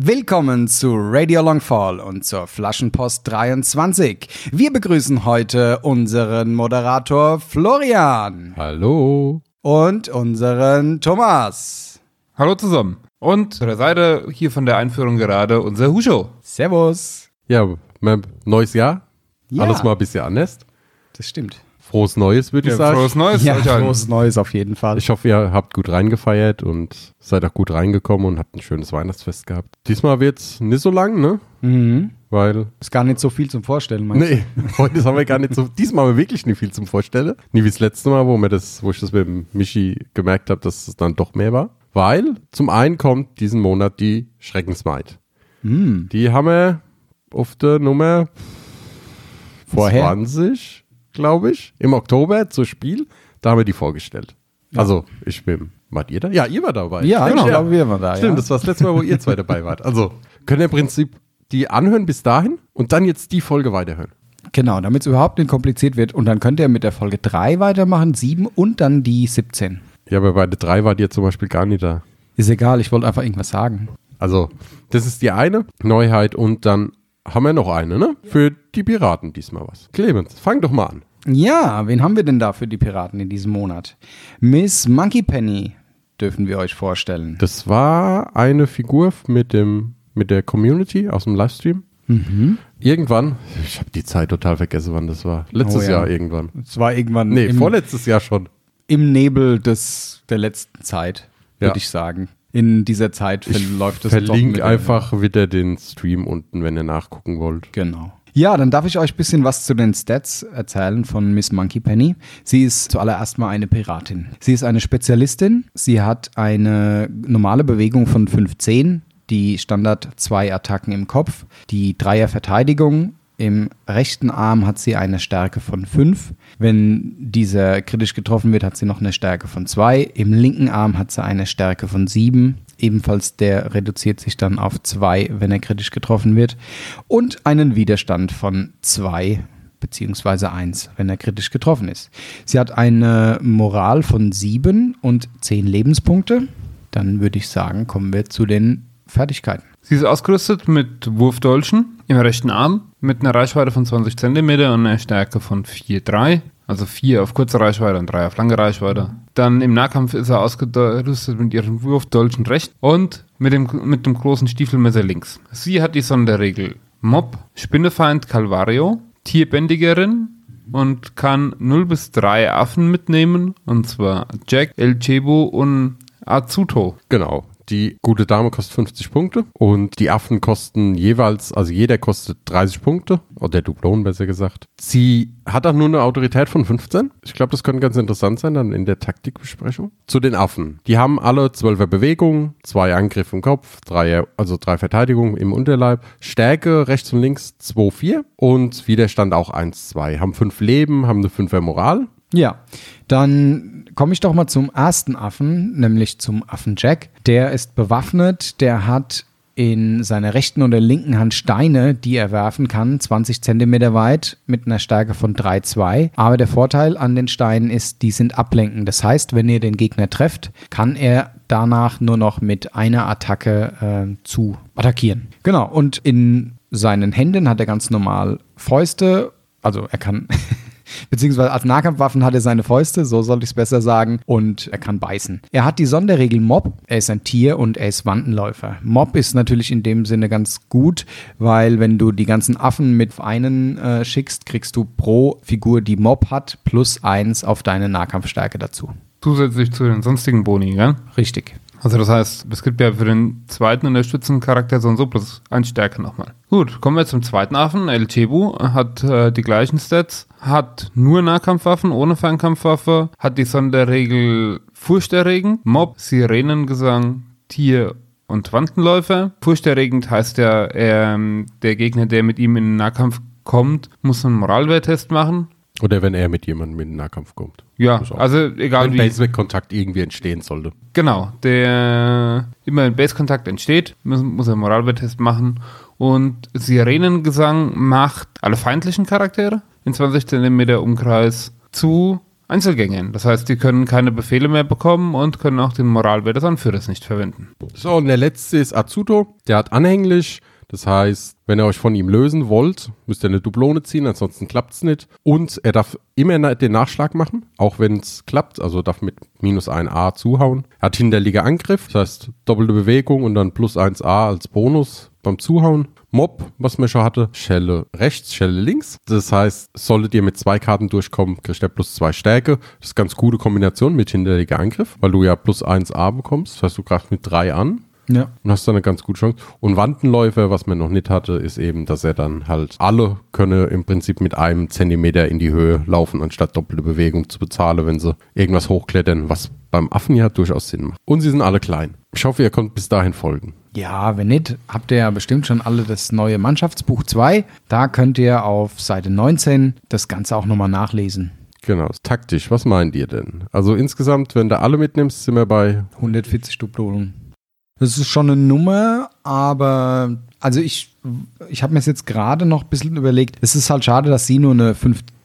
Willkommen zu Radio Longfall und zur Flaschenpost 23. Wir begrüßen heute unseren Moderator Florian Hallo. und unseren Thomas. Hallo zusammen. Und zu der Seite hier von der Einführung gerade unser Huscho. Servus. Ja, mein neues Jahr. Ja. Alles mal ein bisschen anders. Das stimmt. Frohes Neues, würde ich sagen. Frohes Neues. Ja, allen. frohes Neues auf jeden Fall. Ich hoffe, ihr habt gut reingefeiert und seid auch gut reingekommen und habt ein schönes Weihnachtsfest gehabt. Diesmal wird's nicht so lang, ne? Mhm. Weil, Ist gar nicht so viel zum Vorstellen, meinst du? nee, heute haben wir gar nicht so, diesmal haben wir wirklich nicht viel zum Vorstellen. Nie wie das letzte Mal, wo, mir das, wo ich das mit dem Michi gemerkt habe, dass es dann doch mehr war. Weil zum einen kommt diesen Monat die Schreckensmaid. Mhm. Die haben wir auf der Nummer Vorher? 20, glaube ich, im Oktober zur Spiel. Da haben wir die vorgestellt. Also, ich bin, wart ihr da? Ja, ihr war dabei. Ja, ich glaube, wir waren da. Stimmt, ja. das war das letzte Mal, wo ihr zwei dabei wart. Also, könnt ihr im Prinzip die anhören bis dahin und dann jetzt die Folge weiterhören. Genau, damit es überhaupt nicht kompliziert wird. Und dann könnt ihr mit der Folge 3 weitermachen, 7 und dann die 17. Ja, aber bei der drei wart ihr zum Beispiel gar nicht da. Ist egal, ich wollte einfach irgendwas sagen. Also, das ist die eine Neuheit und dann haben wir noch eine, ne? Für die Piraten diesmal was. Clemens, fang doch mal an. Ja, wen haben wir denn da für die Piraten in diesem Monat? Miss Monkey Penny dürfen wir euch vorstellen. Das war eine Figur mit dem mit der Community aus dem Livestream. Mhm. Irgendwann, ich habe die Zeit total vergessen, wann das war. Letztes Oh ja. Jahr irgendwann. Es war irgendwann Nee, im, vorletztes Jahr schon. im Nebel des, der letzten Zeit, Ja. würde ich sagen. In dieser Zeit Ich verläuft es mit- einfach wieder den Stream unten, wenn ihr nachgucken wollt. Genau. Ja, dann darf ich euch ein bisschen was zu den Stats erzählen von Miss Monkey Penny. Sie ist zuallererst mal eine Piratin. Sie ist eine Spezialistin. Sie hat eine normale Bewegung von 15, die Standard zwei Attacken im Kopf, die Dreier Verteidigung. Im rechten Arm hat sie eine Stärke von 5. Wenn dieser kritisch getroffen wird, hat sie noch eine Stärke von 2. Im linken Arm hat sie eine Stärke von 7. Ebenfalls der reduziert sich dann auf 2, wenn er kritisch getroffen wird. Und einen Widerstand von 2 beziehungsweise 1, wenn er kritisch getroffen ist. Sie hat eine Moral von 7 und 10 Lebenspunkte. Dann würde ich sagen, kommen wir zu den Fertigkeiten. Sie ist ausgerüstet mit Wurfdolchen im rechten Arm mit einer Reichweite von 20 cm und einer Stärke von 4,3. Also 4 auf kurze Reichweite und 3 auf lange Reichweite. Dann im Nahkampf ist er ausgerüstet mit ihren Wurfdolchen rechts und mit dem, mit dem großen Stiefelmesser links. Sie hat die Sonderregel Mob, Spinnefeind Calvario, Tierbändigerin und kann 0 bis 3 Affen mitnehmen. Und zwar Jack, El Chebo und Azuto. Genau. Die gute Dame kostet 50 Punkte und die Affen kosten jeweils, also jeder kostet 30 Punkte, oder der Duplon besser gesagt. Sie hat auch nur eine Autorität von 15. Ich glaube, das könnte ganz interessant sein dann in der Taktikbesprechung. Zu den Affen. Die haben alle 12er Bewegungen, zwei Angriffe im Kopf, drei, also drei Verteidigungen im Unterleib, Stärke rechts und links 2, 4 und Widerstand auch 1, 2. Haben fünf Leben, haben eine 5er Moral. Ja, dann komme ich doch mal zum ersten Affen, nämlich zum Affen Jack. Der ist bewaffnet, der hat in seiner rechten und der linken Hand Steine, die er werfen kann, 20 Zentimeter weit mit einer Stärke von 3,2. Aber der Vorteil an den Steinen ist, die sind ablenken. Das heißt, wenn ihr den Gegner trefft, kann er danach nur noch mit einer Attacke äh, zu attackieren. Genau, und in seinen Händen hat er ganz normal Fäuste, also er kann Beziehungsweise als Nahkampfwaffen hat er seine Fäuste, so sollte ich es besser sagen, und er kann beißen. Er hat die Sonderregel Mob, er ist ein Tier und er ist Wandenläufer. Mob ist natürlich in dem Sinne ganz gut, weil wenn du die ganzen Affen mit einen äh, schickst, kriegst du pro Figur, die Mob hat, plus eins auf deine Nahkampfstärke dazu. Zusätzlich zu den sonstigen Boni, gell? Richtig. Also das heißt, es gibt ja für den zweiten unterstützenden Charakter so und so plus ein Stärke nochmal. Gut, kommen wir zum zweiten Affen. El Chebu hat äh, die gleichen Stats, hat nur Nahkampfwaffen, ohne Fernkampfwaffe, hat die Sonderregel Furchterregend, Mob, Sirenengesang, Tier und Wandenläufer. Furchterregend heißt ja, ähm, der Gegner, der mit ihm in den Nahkampf kommt, muss einen Moralwerttest machen. Oder wenn er mit jemandem in den Nahkampf kommt. Ja, also egal Wenn wie. Basic-Kontakt irgendwie entstehen sollte. Genau, der immer ein Base-Kontakt entsteht, muss, muss er einen Moralwerttest machen. Und Sirenengesang macht alle feindlichen Charaktere in 20 cm Umkreis zu Einzelgängern. Das heißt, die können keine Befehle mehr bekommen und können auch den Moralwert des Anführers nicht verwenden. So, und der letzte ist Azuto. Der hat anhänglich. Das heißt, wenn ihr euch von ihm lösen wollt, müsst ihr eine Dublone ziehen, ansonsten klappt es nicht. Und er darf immer den Nachschlag machen, auch wenn es klappt. Also darf mit minus 1a zuhauen. Er hat hinterliger Angriff, das heißt doppelte Bewegung und dann plus 1a als Bonus beim Zuhauen. Mob, was man schon hatte, Schelle rechts, Schelle links. Das heißt, solltet ihr mit zwei Karten durchkommen, kriegt er plus zwei Stärke. Das ist ganz gute Kombination mit hinterliger Angriff, weil du ja plus 1a bekommst. Das heißt, du greifst mit drei an Ja. und hast dann eine ganz gute Chance. Und Wandenläufer, was man noch nicht hatte, ist eben, dass er dann halt alle könne im Prinzip mit einem Zentimeter in die Höhe laufen, anstatt doppelte Bewegung zu bezahlen, wenn sie irgendwas hochklettern, was beim Affen ja durchaus Sinn macht. Und sie sind alle klein. Ich hoffe, ihr könnt bis dahin folgen. Ja, wenn nicht, habt ihr ja bestimmt schon alle das neue Mannschaftsbuch 2. Da könnt ihr auf Seite 19 das Ganze auch nochmal nachlesen. Genau, taktisch, was meint ihr denn? Also insgesamt, wenn du alle mitnimmst, sind wir bei 140 Dublonen. Das ist schon eine Nummer, aber also ich, ich habe mir jetzt gerade noch ein bisschen überlegt. Es ist halt schade, dass sie nur eine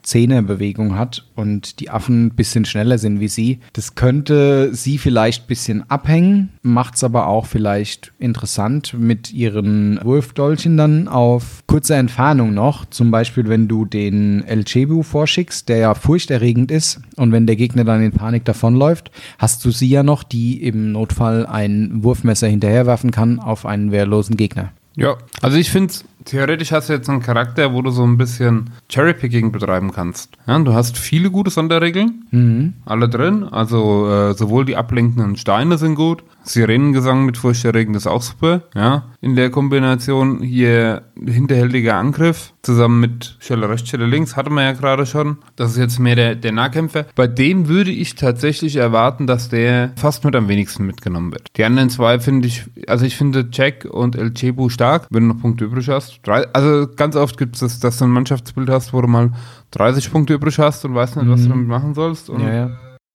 5-10er-Bewegung hat und die Affen ein bisschen schneller sind wie sie. Das könnte sie vielleicht ein bisschen abhängen, macht es aber auch vielleicht interessant mit ihren Wurfdolchen dann auf kurze Entfernung noch. Zum Beispiel, wenn du den El Chebu vorschickst, der ja furchterregend ist und wenn der Gegner dann in Panik davonläuft, hast du sie ja noch, die im Notfall ein Wurfmesser hinterherwerfen kann auf einen wehrlosen Gegner. Ja, also ich finde, theoretisch hast du jetzt einen Charakter, wo du so ein bisschen Cherrypicking betreiben kannst. Ja, du hast viele gute Sonderregeln, Mhm. alle drin. Also äh, sowohl die ablenkenden Steine sind gut, Sirenengesang mit furchterregend ist auch super. Ja, in der Kombination hier hinterhältiger Angriff zusammen mit Schelle rechts, Schelle links hatten wir ja gerade schon. Das ist jetzt mehr der, der Nahkämpfer. Bei dem würde ich tatsächlich erwarten, dass der fast mit am wenigsten mitgenommen wird. Die anderen zwei finde ich, also ich finde Jack und El Chebu stark, wenn du noch Punkte übrig hast. Drei, also ganz oft gibt es das, dass du ein Mannschaftsbild hast, wo du mal 30 Punkte übrig hast und weißt nicht, was du Mhm. damit machen sollst. Und Ja, ja.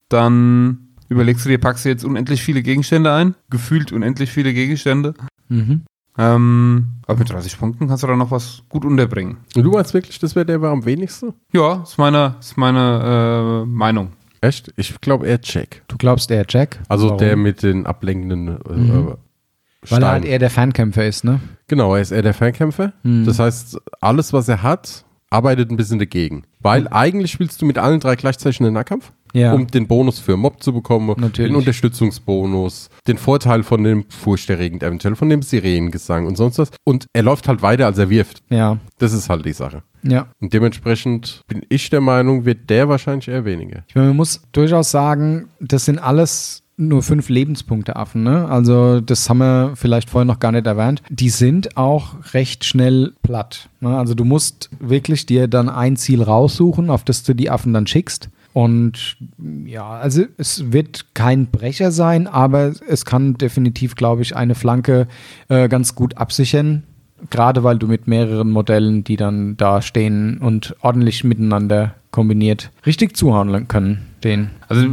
dann überlegst du dir, packst du jetzt unendlich viele Gegenstände ein, gefühlt unendlich viele Gegenstände. Mhm. Ähm, aber mit 30 Punkten kannst du da noch was gut unterbringen. Und du meinst wirklich, das wäre der war am wenigsten? Ja, ist meine, ist meine äh, Meinung. Echt? Ich glaube eher Jack. Du glaubst eher Jack? Also Warum? der mit den ablenkenden äh, Mhm. Weil er halt eher der Fernkämpfer ist, ne? Genau, er ist eher der Fernkämpfer. Mhm. Das heißt, alles, was er hat, arbeitet ein bisschen dagegen. Weil eigentlich spielst du mit allen drei gleichzeitig einen Nahkampf, Ja. um den Bonus für Mob zu bekommen, Natürlich. den Unterstützungsbonus, den Vorteil von dem furchterregend, eventuell von dem Sirenengesang und sonst was. Und er läuft halt weiter, als er wirft. ja. Das ist halt die Sache. Ja. Und dementsprechend bin ich der Meinung, wird der wahrscheinlich eher weniger. Ich meine, man muss durchaus sagen, das sind alles nur fünf Lebenspunkte Affen, ne? Also das haben wir vielleicht vorher noch gar nicht erwähnt. Die sind auch recht schnell platt. Ne? Also du musst wirklich dir dann ein Ziel raussuchen, auf das du die Affen dann schickst. Und ja, also es wird kein Brecher sein, aber es kann definitiv, glaube ich, eine Flanke äh, ganz gut absichern. Gerade weil du mit mehreren Modellen, die dann da stehen und ordentlich miteinander kombiniert, richtig zuhauen können, den. Also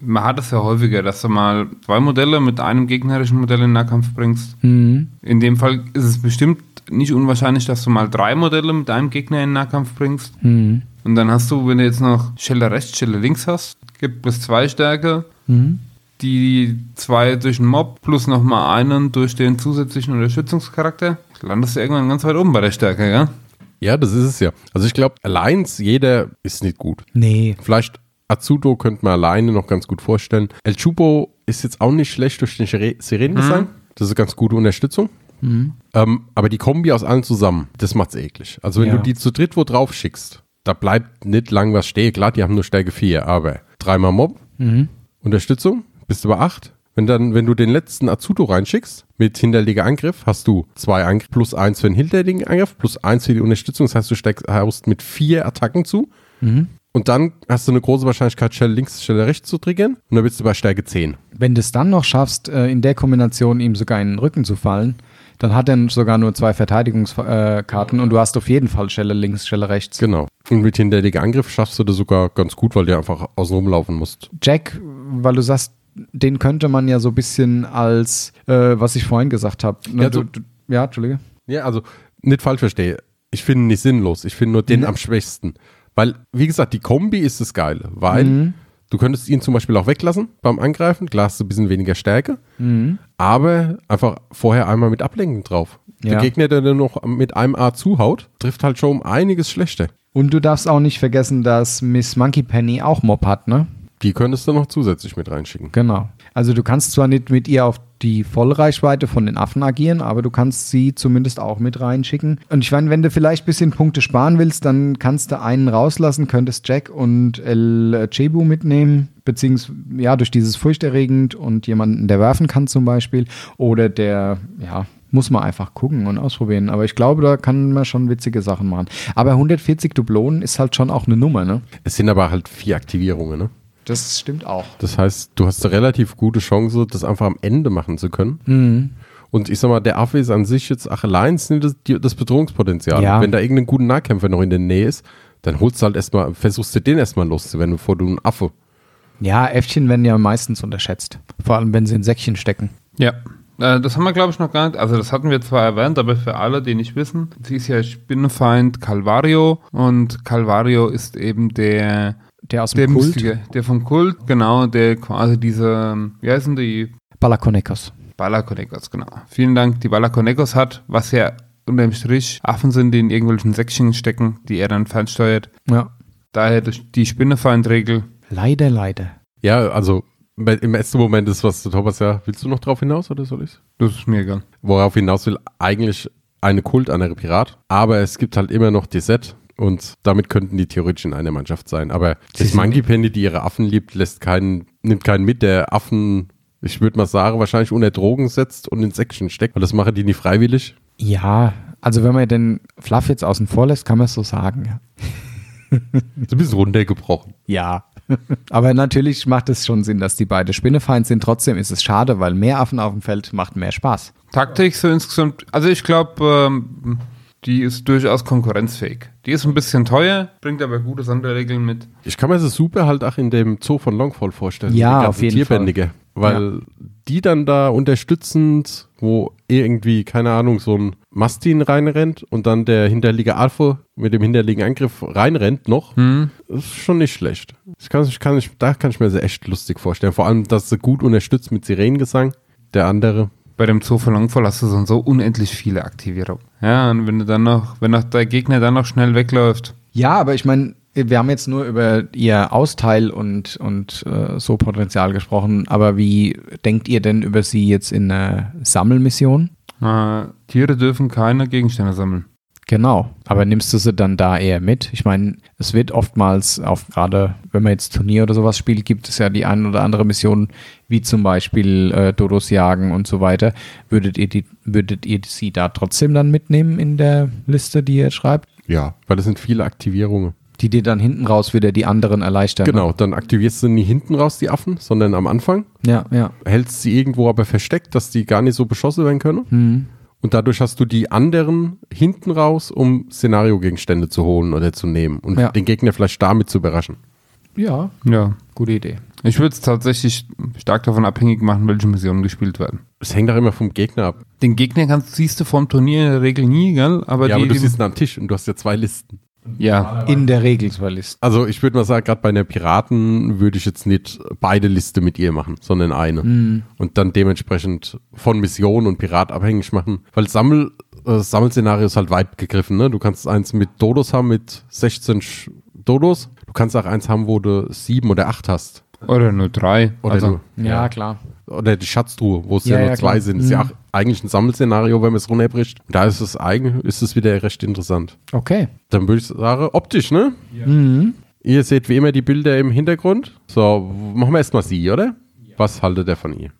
man hat es ja häufiger, dass du mal zwei Modelle mit einem gegnerischen Modell in Nahkampf bringst. Mhm. In dem Fall ist es bestimmt nicht unwahrscheinlich, dass du mal drei Modelle mit einem Gegner in Nahkampf bringst. Mhm. Und dann hast du, wenn du jetzt noch Schelle rechts, Schelle links hast, gibt es zwei Stärke, Mhm. die zwei durch den Mob plus nochmal einen durch den zusätzlichen Unterstützungscharakter. Landest du irgendwann ganz weit oben bei der Stärke, ja? Ja, das ist es ja. Also ich glaube, allein jeder ist nicht gut. Nee. Vielleicht Azuto könnte man alleine noch ganz gut vorstellen. El Chupo ist jetzt auch nicht schlecht durch den Sire- Sirenengesang. Das ist eine ganz gute Unterstützung. Mhm. Ähm, aber die Kombi aus allen zusammen, das macht's eklig. Also wenn Ja. du die zu dritt wo drauf schickst, da bleibt nicht lang was stehen. Klar, die haben nur Stärke 4, aber dreimal Mob, Mhm. Unterstützung, bist du bei 8. Wenn dann, wenn du den letzten Azuto reinschickst, mit hinterleger Angriff, hast du zwei Angriff plus eins für den hinterliegenden Angriff, plus eins für die Unterstützung. Das heißt, du steckst, haust mit vier Attacken zu. Mhm. Und dann hast du eine große Wahrscheinlichkeit, Stelle links, Stelle rechts zu triggern. Und dann bist du bei Stärke 10. Wenn du es dann noch schaffst, äh, in der Kombination ihm sogar in den Rücken zu fallen, dann hat er sogar nur zwei Verteidigungskarten und du hast auf jeden Fall Schelle links, Schelle rechts. Genau. Und mit hinterleger Angriff schaffst du das sogar ganz gut, weil du einfach außen rumlaufen musst. Jack, weil du sagst, den könnte man ja so ein bisschen als, äh, was ich vorhin gesagt habe. Ne, Ja, du, so- du, ja, Entschuldige. Ja, also nicht falsch verstehe. Ich finde ihn nicht sinnlos. Ich finde nur den Mhm. am schwächsten. Weil, wie gesagt, die Kombi ist das Geile, weil du könntest ihn zum Beispiel auch weglassen beim Angreifen, klar hast du ein bisschen weniger Stärke, aber einfach vorher einmal mit Ablenken drauf. Der Ja. Gegner, der dir noch mit einem A zuhaut, trifft halt schon um einiges schlechter. Und du darfst auch nicht vergessen, dass Miss Monkey Penny auch Mob hat, ne? Die könntest du noch zusätzlich mit reinschicken. Genau. Also du kannst zwar nicht mit ihr auf die Vollreichweite von den Affen agieren, aber du kannst sie zumindest auch mit reinschicken. Und ich meine, wenn du vielleicht ein bisschen Punkte sparen willst, dann kannst du einen rauslassen, könntest Jack und El Cebu mitnehmen, beziehungsweise ja, durch dieses furchterregend und jemanden, der werfen kann zum Beispiel. Oder der, ja, muss man einfach gucken und ausprobieren. Aber ich glaube, da kann man schon witzige Sachen machen. Aber 140 Dublonen ist halt schon auch eine Nummer, ne? Es sind aber halt vier Aktivierungen, ne? Das stimmt auch. Das heißt, du hast eine relativ gute Chance, das einfach am Ende machen zu können. Mhm. Und ich sag mal, der Affe ist an sich jetzt ach, allein das, das Bedrohungspotenzial. Ja. Wenn da irgendein guter Nahkämpfer noch in der Nähe ist, dann holst du halt erstmal, versuchst du den erstmal loszuwerden, bevor du einen Affe. Ja, Äffchen werden ja meistens unterschätzt. Vor allem, wenn sie in Säckchen stecken. Ja. Äh, Das haben wir, glaube ich, noch gar nicht. Also, das hatten wir zwar erwähnt, aber für alle, die nicht wissen, sie ist ja Spinnenfeind Calvario und Calvario ist eben der, Der aus der dem Kult. Mystige, der vom Kult, genau, der quasi diese, wie heißen die? Balakonekos. Balakonekos, genau. Vielen Dank, die Balakonekos hat, was ja unter dem Strich Affen sind, die in irgendwelchen Säckchen stecken, die er dann fernsteuert. Ja. Daher die Spinnenfeindregel. Leider, leider. Ja, also im ersten Moment ist was, Thomas, ja, willst du noch drauf hinaus oder soll ich's? Das ist mir egal. Worauf hinaus will, eigentlich eine Kult, eine Pirat, aber es gibt halt immer noch die Set und damit könnten die theoretisch in einer Mannschaft sein. Aber Sie das Monkey Penny, die ihre Affen liebt, lässt keinen, nimmt keinen mit, der Affen, ich würde mal sagen, wahrscheinlich unter Drogen setzt und in Säckchen steckt, weil das machen die nicht freiwillig. Ja, also wenn man den Fluff jetzt außen vor lässt, kann man es so sagen. ja. Ist ein bisschen runtergebrochen. Ja. Aber natürlich macht es schon Sinn, dass die beide Spinnefeind sind. Trotzdem ist es schade, weil mehr Affen auf dem Feld macht mehr Spaß. Taktik so insgesamt, also ich glaube, ähm, die ist durchaus konkurrenzfähig. Die ist ein bisschen teuer, bringt aber gute Sonderregeln mit. Ich kann mir das super halt auch in dem Zoo von Longfall vorstellen. Ja, Die ganzen auf jeden Tierbändige. Weil die dann da unterstützend, wo irgendwie, keine Ahnung, so ein Mastin reinrennt und dann der hinterliegende Alpha mit dem hinterliegenden Angriff reinrennt noch, Hm? das ist schon nicht schlecht. Ich kann, ich kann, ich, da kann ich mir das echt lustig vorstellen. Vor allem, dass sie gut unterstützt mit Sirenengesang. Der andere. Bei dem Zoo von Longfall hast du so unendlich viele Aktivierungen. Ja, und wenn du dann noch, wenn noch der Gegner dann noch schnell wegläuft, Ja, aber ich meine, wir haben jetzt nur über ihr Austeil und, und äh, so Potenzial gesprochen. Aber wie denkt ihr denn über sie jetzt in einer Sammelmission? Äh, Tiere dürfen keine Gegenstände sammeln. Genau, aber nimmst du sie dann da eher mit? Ich meine, es wird oftmals, auch gerade wenn man jetzt Turnier oder sowas spielt, gibt es ja die ein oder andere Mission, wie zum Beispiel äh, Dodos jagen und so weiter. Würdet ihr, die, würdet ihr sie da trotzdem dann mitnehmen in der Liste, die ihr schreibt? Ja, weil das sind viele Aktivierungen. Die dir dann hinten raus wieder die anderen erleichtern. Genau, dann aktivierst du nie hinten raus die Affen, sondern am Anfang. Ne? Ja, ja. hältst sie irgendwo aber versteckt, dass die gar nicht so beschossen werden können. Hm. Und dadurch hast du die anderen hinten raus, um Szenariogegenstände zu holen oder zu nehmen und Ja. den Gegner vielleicht damit zu überraschen. Ja, Ja. gute Idee. Ich würde es tatsächlich stark davon abhängig machen, welche Missionen gespielt werden. Es hängt auch immer vom Gegner ab. Den Gegner kannst, siehst du vom Turnier in der Regel nie, gell? Aber ja, die, aber du die, siehst ihn am Tisch und du hast ja zwei Listen. Ja. In der Regel zur Liste. Also ich würde mal sagen, gerade bei einer Piraten würde ich jetzt nicht beide Liste mit ihr machen, sondern eine. Hm. Und dann dementsprechend von Mission und Pirat abhängig machen. Weil Sammel, äh, das Sammelszenario ist halt weit gegriffen. Ne? Du kannst eins mit Dodos haben, mit 16 Sch- Dodos. Du kannst auch eins haben, wo du sieben oder acht hast. Oder nur drei. Oder, also, du, Ja, klar. Oder die Schatztruhe, wo es Ja, ja, nur ja, zwei klar. sind. ist ja Mhm. auch eigentlich ein Sammelszenario, wenn man es runterbricht. Da ist es eigen, ist es wieder recht interessant. Okay. Dann würde ich sagen, optisch, ne? Mhm. Ihr seht wie immer die Bilder im Hintergrund. So, machen wir erstmal sie, oder? Was haltet ihr von ihr?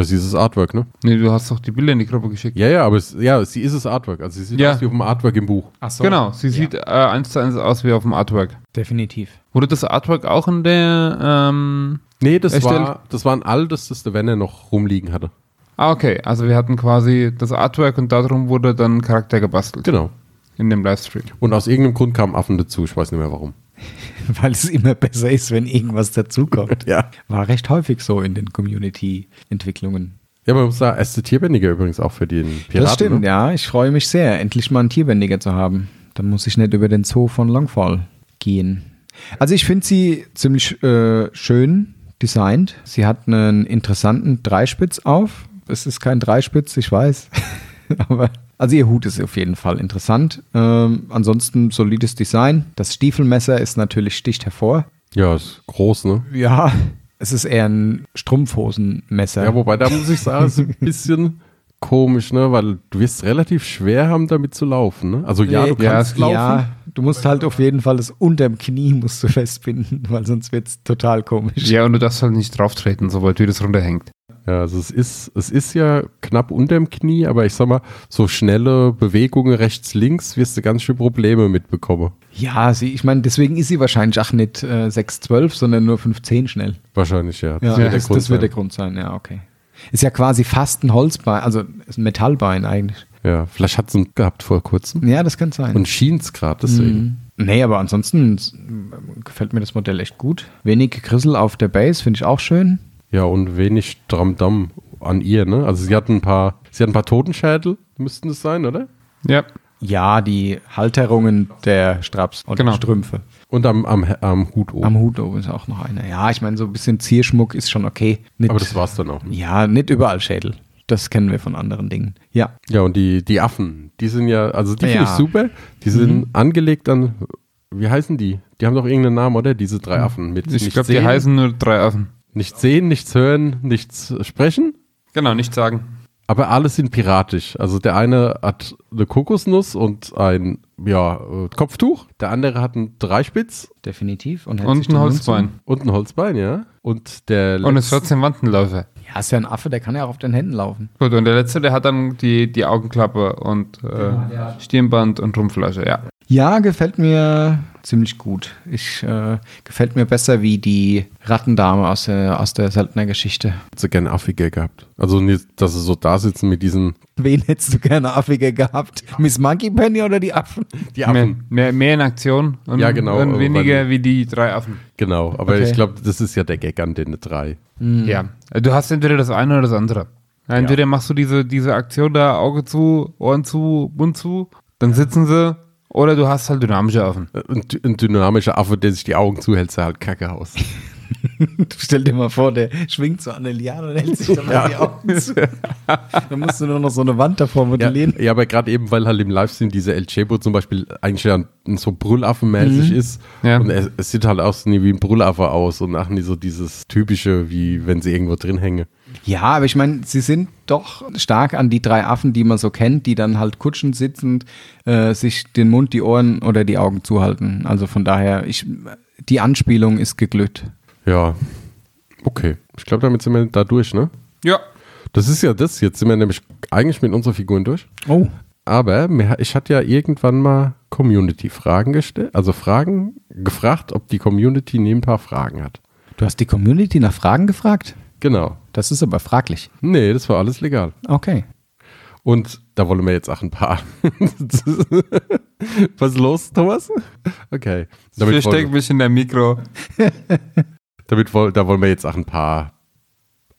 Das ist das Artwork, ne? nee, du hast doch die Bilder in die Gruppe geschickt. Ja, ja, aber es, ja, sie ist das Artwork. Also sie sieht Ja. aus wie auf dem Artwork im Buch. Ach so. Genau, sie sieht äh, eins zu eins aus wie auf dem Artwork. Definitiv. Wurde das Artwork auch in der, ähm, Nee, das Erstellt- war, das war ein altes, das der Werner noch rumliegen hatte. ah, okay, also wir hatten quasi das Artwork und darum wurde dann ein Charakter gebastelt. Genau. In dem Livestream. Und aus irgendeinem Grund kamen Affen dazu. Ich weiß nicht mehr warum. Weil es immer besser ist, wenn irgendwas dazukommt. Ja. War recht häufig so in den Community-Entwicklungen. Ja, man muss sagen, erste Tierbändiger übrigens auch für den Piraten. das stimmt, ne? ja. Ich freue mich sehr, endlich mal einen Tierbändiger zu haben. Dann muss ich nicht über den Zoo von Longfall gehen. Also ich finde sie ziemlich äh, schön designt. Sie hat einen interessanten Dreispitz auf. Es ist kein Dreispitz, ich weiß. Aber also ihr Hut ist auf jeden Fall interessant. Ähm, ansonsten solides Design. Das Stiefelmesser ist natürlich sticht hervor. Ja, ist groß, ne? Ja, es ist eher ein Strumpfhosenmesser. Ja, wobei da muss ich sagen, es ist ein bisschen komisch, ne? Weil du wirst relativ schwer haben, damit zu laufen, ne? Also ja, du ja, kannst laufen. Ja, du musst halt auf jeden Fall das unterm Knie musst du festbinden, weil sonst wird es total komisch. Ja, und du darfst halt nicht drauf treten, sobald wie das runterhängt. Ja, also es ist, es ist ja knapp unterm Knie, aber ich sag mal, so schnelle Bewegungen rechts, links wirst du ganz schön Probleme mitbekommen. Ja, sie, ich meine, deswegen ist sie wahrscheinlich auch nicht äh, 6,12, sondern nur 5,10 schnell. Wahrscheinlich, ja. Ja, wird das, das wird der. Grund sein, ja, okay. Ist ja quasi fast ein Holzbein, also ist ein Metallbein eigentlich. Ja, vielleicht hat es ihn gehabt vor kurzem. Ja, das kann sein. Und schien es gerade, deswegen. Mhm. Nee, aber ansonsten gefällt mir das Modell echt gut. Wenig Grissel auf der Base, finde ich auch schön. Ja, und wenig Dramdam an ihr, ne? Also sie hat ein paar, sie hat ein paar Totenschädel, müssten es sein, oder? Ja. Ja, die Halterungen der Straps und Genau. Strümpfe. Und am, am, am Hut oben. Am Hut oben ist auch noch einer. Ja, ich meine, so ein bisschen Zierschmuck ist schon okay. Nicht, Aber das war's dann auch. ja, nicht überall Schädel. Das kennen wir von anderen Dingen. Ja. Ja, und die, die Affen, die sind ja, also die finde Ja. ich super. Die sind angelegt an, wie heißen die? Die haben doch irgendeinen Namen, oder? Diese drei Affen. Mit Ich glaube, die heißen nur drei Affen. Nicht sehen, nichts hören, nichts sprechen. Genau, nicht sagen. Aber alle sind piratisch. Also der eine hat eine Kokosnuss und ein ja, äh, Kopftuch. Der andere hat einen Dreispitz Definitiv. Und, Und ein Holzbein. und ein Holzbein, ja. Und der Und es letzte- 14 Wandenläufer. zu. Ja, ist ja ein Affe, der kann ja auch auf den Händen laufen. Gut, und der letzte, der hat dann die, die Augenklappe und äh, Stirnband und Rumpflasche, ja. Ja, gefällt mir ziemlich gut. Ich äh, gefällt mir besser wie die Rattendame aus der, aus der Söldnergeschichte. hätte gerne Affige gehabt. Also nicht, dass sie so da sitzen mit diesen Wen hättest du gerne Affiger gehabt? Miss Monkey Penny oder die Affen? die Mehr, mehr, mehr in Aktion und, Ja, genau, und weniger weil- wie die drei Affen. Genau, aber Okay. ich glaube, das ist ja der Gag an den drei. Ja. Du hast entweder das eine oder das andere. Entweder machst du diese, diese Aktion da, Auge zu, Ohren zu, Mund zu, dann sitzen sie, oder du hast halt dynamische Affen. Ein, ein dynamischer Affe, der sich die Augen zuhält, sah halt kacke aus. Stell dir mal vor, der schwingt so an der Liane und hält sich dann mal die Augen zu. Dann musst du nur noch so eine Wand davor Ja, modellieren. ja, aber gerade eben, weil halt im Livestream dieser El Chebo zum Beispiel eigentlich ja so brüllaffenmäßig ist. Ja. Und es, es sieht halt aus nie wie ein Brüllaffe aus und machen die so dieses typische, wie wenn sie irgendwo drin hängen. Ja, aber ich meine, sie sind doch stark an die drei Affen, die man so kennt, die dann halt kutschend sitzend äh, sich den Mund, die Ohren oder die Augen zuhalten. Also von daher, ich, die Anspielung ist geglückt. Ja, okay. Ich glaube, damit sind wir da durch, ne? Ja. Das ist ja das. Jetzt sind wir nämlich eigentlich mit unseren Figuren durch. Oh. Aber ich hatte ja irgendwann mal Community-Fragen gestellt, also Fragen gefragt, ob die Community nie ein paar Fragen hat. Du hast die Community nach Fragen gefragt? Genau. Das ist aber fraglich. Nee, das war alles legal. Okay. Und da wollen wir jetzt auch ein paar. Was ist los, Thomas? Okay. Ich Damit verstecke wollen, mich in der Mikro. damit da wollen wir jetzt auch ein paar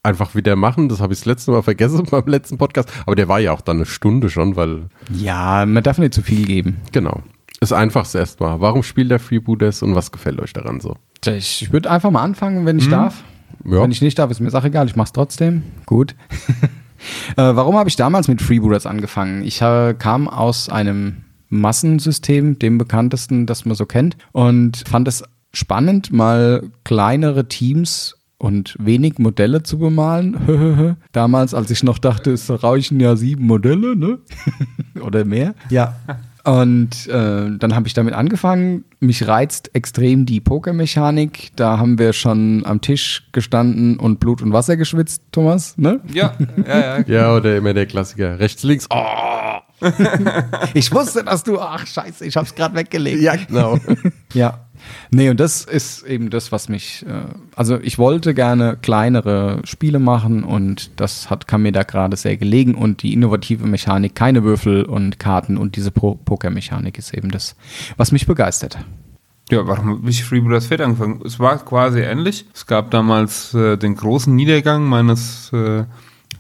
einfach wieder machen. Das habe ich das letzte Mal vergessen beim letzten Podcast. Aber der war ja auch dann eine Stunde schon, weil, Ja, man darf nicht zu viel geben. genau. Das Einfachste erstmal. Warum spielt der Freebooters und was gefällt euch daran so? Ich würde einfach mal anfangen, wenn ich darf. Ja. Wenn ich nicht darf, ist mir Sache egal, ich mach's trotzdem. Gut. äh, warum habe ich damals mit Freebooters angefangen? Ich äh, kam aus einem Massensystem, dem bekanntesten, das man so kennt, und fand es spannend, mal kleinere Teams und wenig Modelle zu bemalen. Damals, als ich noch dachte, es reichen ja sieben Modelle, ne? Oder mehr. Ja. Und äh, dann habe ich damit angefangen. Mich reizt extrem die Pokermechanik. Da haben wir schon am Tisch gestanden und Blut und Wasser geschwitzt, Thomas. Ne? Ja, ja, ja. Ja, oder immer der Klassiker. Rechts, links. Oh, Ich wusste, dass du. Ach, scheiße, ich habe es gerade weggelegt. ja, genau. Ja. Nee, und das ist eben das, was mich. Äh, also, ich wollte gerne kleinere Spiele machen und das hat, kam mir da gerade sehr gelegen. Und die innovative Mechanik, keine Würfel und Karten und diese Pro Pokermechanik ist eben das, was mich begeistert. Ja, warum habe ich Freebooters Fate angefangen? Es war quasi ähnlich. Es gab damals äh, den großen Niedergang meines äh,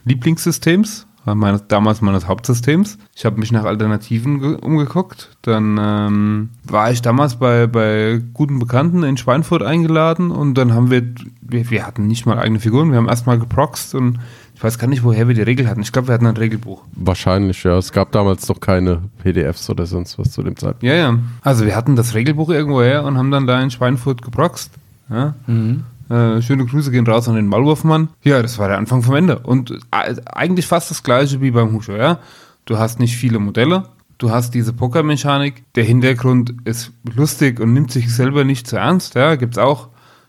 Lieblingssystems, meines, damals meines Hauptsystems. Ich habe mich nach Alternativen umgeguckt. Dann ähm, war ich damals bei, bei guten Bekannten in Schweinfurt eingeladen und dann haben wir, wir, wir hatten nicht mal eigene Figuren, wir haben erstmal geproxt und ich weiß gar nicht, woher wir die Regel hatten. Ich glaube, wir hatten ein Regelbuch. Wahrscheinlich, ja. Es gab damals noch keine PDFs oder sonst was zu dem Zeitpunkt. Ja, ja. Also wir hatten das Regelbuch irgendwo her und haben dann da in Schweinfurt geproxt. Ja. Mhm. Äh, schöne Grüße gehen raus an den Maulwurfmann. Ja, das war der Anfang vom Ende. Und äh, eigentlich fast das gleiche wie beim Husho, ja. Du hast nicht viele Modelle, du hast diese Pokermechanik, der Hintergrund ist lustig und nimmt sich selber nicht zu ernst, ja. Gibt's auch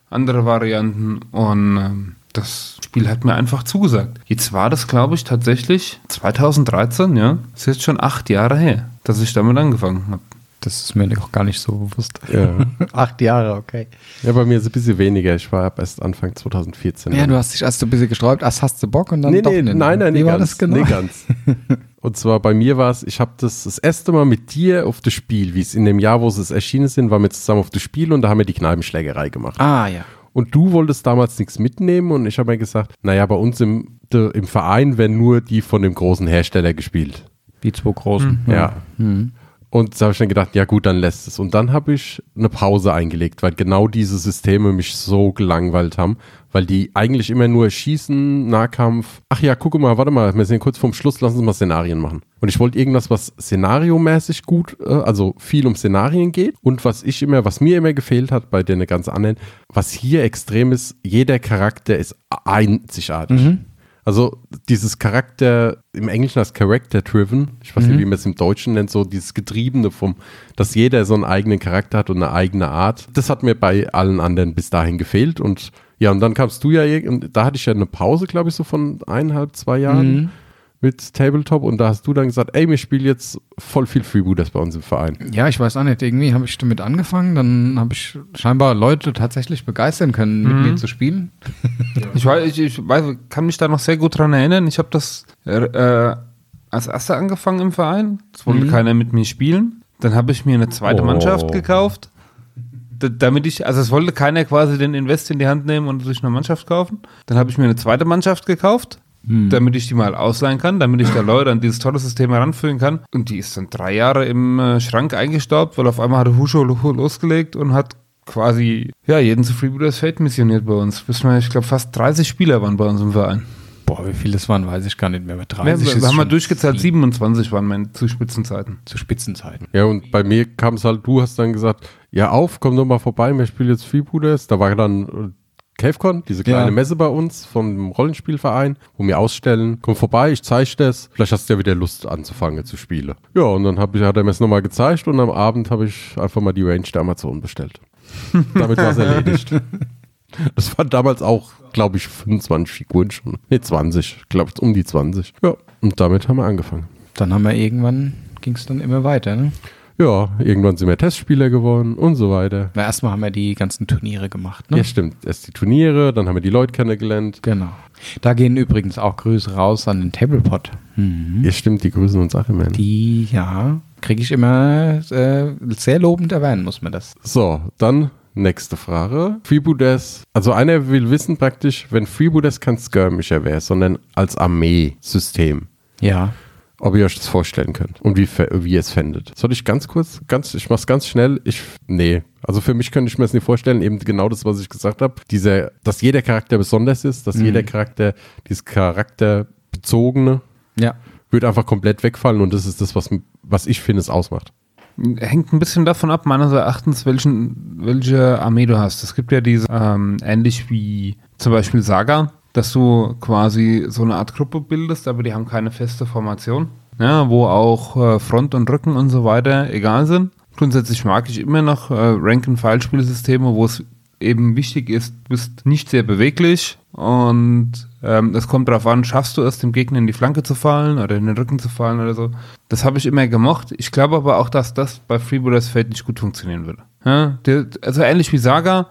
andere Varianten und ähm, das Spiel hat mir einfach zugesagt. Jetzt war das, glaube ich, tatsächlich 2013, ja. Das ist jetzt schon acht Jahre her, dass ich damit angefangen habe. Das ist mir auch gar nicht so bewusst. Ja. Acht Jahre, okay. Ja, bei mir ist es ein bisschen weniger. Ich war erst Anfang 2014. Ja, du hast dich erst so ein bisschen gesträubt. Erst hast du Bock und dann nee, doch nee, nicht. Nein, nein, Wie nee, war ganz, das genau? nee, ganz. Und zwar bei mir war es, ich habe das das erste Mal mit dir auf das Spiel, wie es in dem Jahr, wo es erschienen sind, waren wir zusammen auf das Spiel und da haben wir die Kneipenschlägerei gemacht. Ah, ja. Und du wolltest damals nichts mitnehmen und ich habe mir gesagt, naja, bei uns im, im Verein werden nur die von dem großen Hersteller gespielt. Die zwei großen. Ja. Und da habe ich dann gedacht, ja gut, dann lässt es. Und dann habe ich eine Pause eingelegt, weil genau diese Systeme mich so gelangweilt haben, weil die eigentlich immer nur schießen, Nahkampf. Ach ja, guck mal, warte mal, wir sind kurz vorm Schluss, lass uns mal Szenarien machen. Und ich wollte irgendwas, was szenariomäßig gut, äh, also viel um Szenarien geht. Und was ich immer, was mir immer gefehlt hat bei den ganz anderen, was hier extrem ist, jeder Charakter ist einzigartig. Also dieses Charakter, im Englischen heißt Character-Driven, ich weiß nicht, wie man es im Deutschen nennt, so dieses Getriebene vom, dass jeder so einen eigenen Charakter hat und eine eigene Art. Das hat mir bei allen anderen bis dahin gefehlt. Und ja, und dann kamst du ja, und da hatte ich ja eine Pause, glaube ich, so von eineinhalb, zwei Jahren mit Tabletop und da hast du dann gesagt, ey, wir spielen jetzt voll viel Freebooters bei uns im Verein. Ja, ich weiß auch nicht. Irgendwie habe ich damit angefangen. Dann habe ich scheinbar Leute tatsächlich begeistern können, mit mir zu spielen. Ich, weiß, ich, ich weiß, kann mich da noch sehr gut dran erinnern. Ich habe das äh, als erster angefangen im Verein. Es wollte keiner mit mir spielen. Dann habe ich mir eine zweite Oh. Mannschaft gekauft. Damit ich, also es wollte keiner quasi den Invest in die Hand nehmen und sich eine Mannschaft kaufen. Dann habe ich mir eine zweite Mannschaft gekauft, damit ich die mal ausleihen kann, damit ich da Leute an dieses tolle System heranführen kann. Und die ist dann drei Jahre im äh, Schrank eingestaubt, weil auf einmal hatte Husho lo- losgelegt und hat quasi ja, jeden zu Freebooters Fate missioniert bei uns. Bis wir, ich glaube, fast 30 Spieler waren bei uns im Verein. Boah, wie viele das waren, weiß ich gar nicht mehr. Aber Wir, 30 wir, ist wir haben mal durchgezählt, viel. 27 waren wir zu Spitzenzeiten. Zu Spitzenzeiten. Ja, und bei mir kam es halt, du hast dann gesagt, ja auf, komm doch mal vorbei, wir spielen jetzt Freebooters. Da war dann äh, CaveCon, diese kleine Ja. Messe bei uns vom Rollenspielverein, wo wir ausstellen. Komm vorbei, ich zeige das. Vielleicht hast du ja wieder Lust anzufangen zu spielen. Ja, und dann hab ich, hat er mir es nochmal gezeigt und am Abend habe ich einfach mal die Range der Amazon bestellt. Damit war es erledigt. Das waren damals auch, glaube ich, 25 Figuren schon. Ne, 20. glaube ich, um die 20. Ja, und damit haben wir angefangen. Dann haben wir irgendwann, ging es dann immer weiter, ne? Ja, irgendwann sind wir Testspieler geworden und so weiter. Na, erstmal haben wir die ganzen Turniere gemacht, ne? Ja, stimmt. Erst die Turniere, dann haben wir die Leute kennengelernt. Genau. Da gehen übrigens auch Grüße raus an den Tablepot. Mhm. Ja, stimmt, die grüßen uns auch immer. Die, ja, kriege ich immer äh, sehr lobend erwähnen, muss man das. So, dann nächste Frage. Freebooters, also einer will wissen praktisch, wenn Freebooters kein Skirmisher wäre, sondern als Armeesystem, Ja. Ob ihr euch das vorstellen könnt und wie, wie ihr es fändet. Soll ich ganz kurz, ganz, ich mach's ganz schnell. Ich, nee. Also für mich könnte ich mir das nicht vorstellen, eben genau das, was ich gesagt habe. Dieser, dass jeder Charakter besonders ist, dass jeder Charakter, dieses charakterbezogene, Ja. wird einfach komplett wegfallen und das ist das, was, was ich finde, es ausmacht. Hängt ein bisschen davon ab, meines Erachtens, welchen, welche Armee du hast. Es gibt ja diese, ähm, ähnlich wie zum Beispiel Saga, dass du quasi so eine Art Gruppe bildest, aber die haben keine feste Formation. Ja, wo auch äh, Front und Rücken und so weiter egal sind. Grundsätzlich mag ich immer noch äh, Rank-and-File-Spielsysteme, wo es eben wichtig ist, du bist nicht sehr beweglich und ähm, es kommt darauf an, schaffst du es, dem Gegner in die Flanke zu fallen oder in den Rücken zu fallen oder so. Das habe ich immer gemocht. Ich glaube aber auch, dass das bei Freebooters Fate nicht gut funktionieren würde. Ja, also ähnlich wie Saga,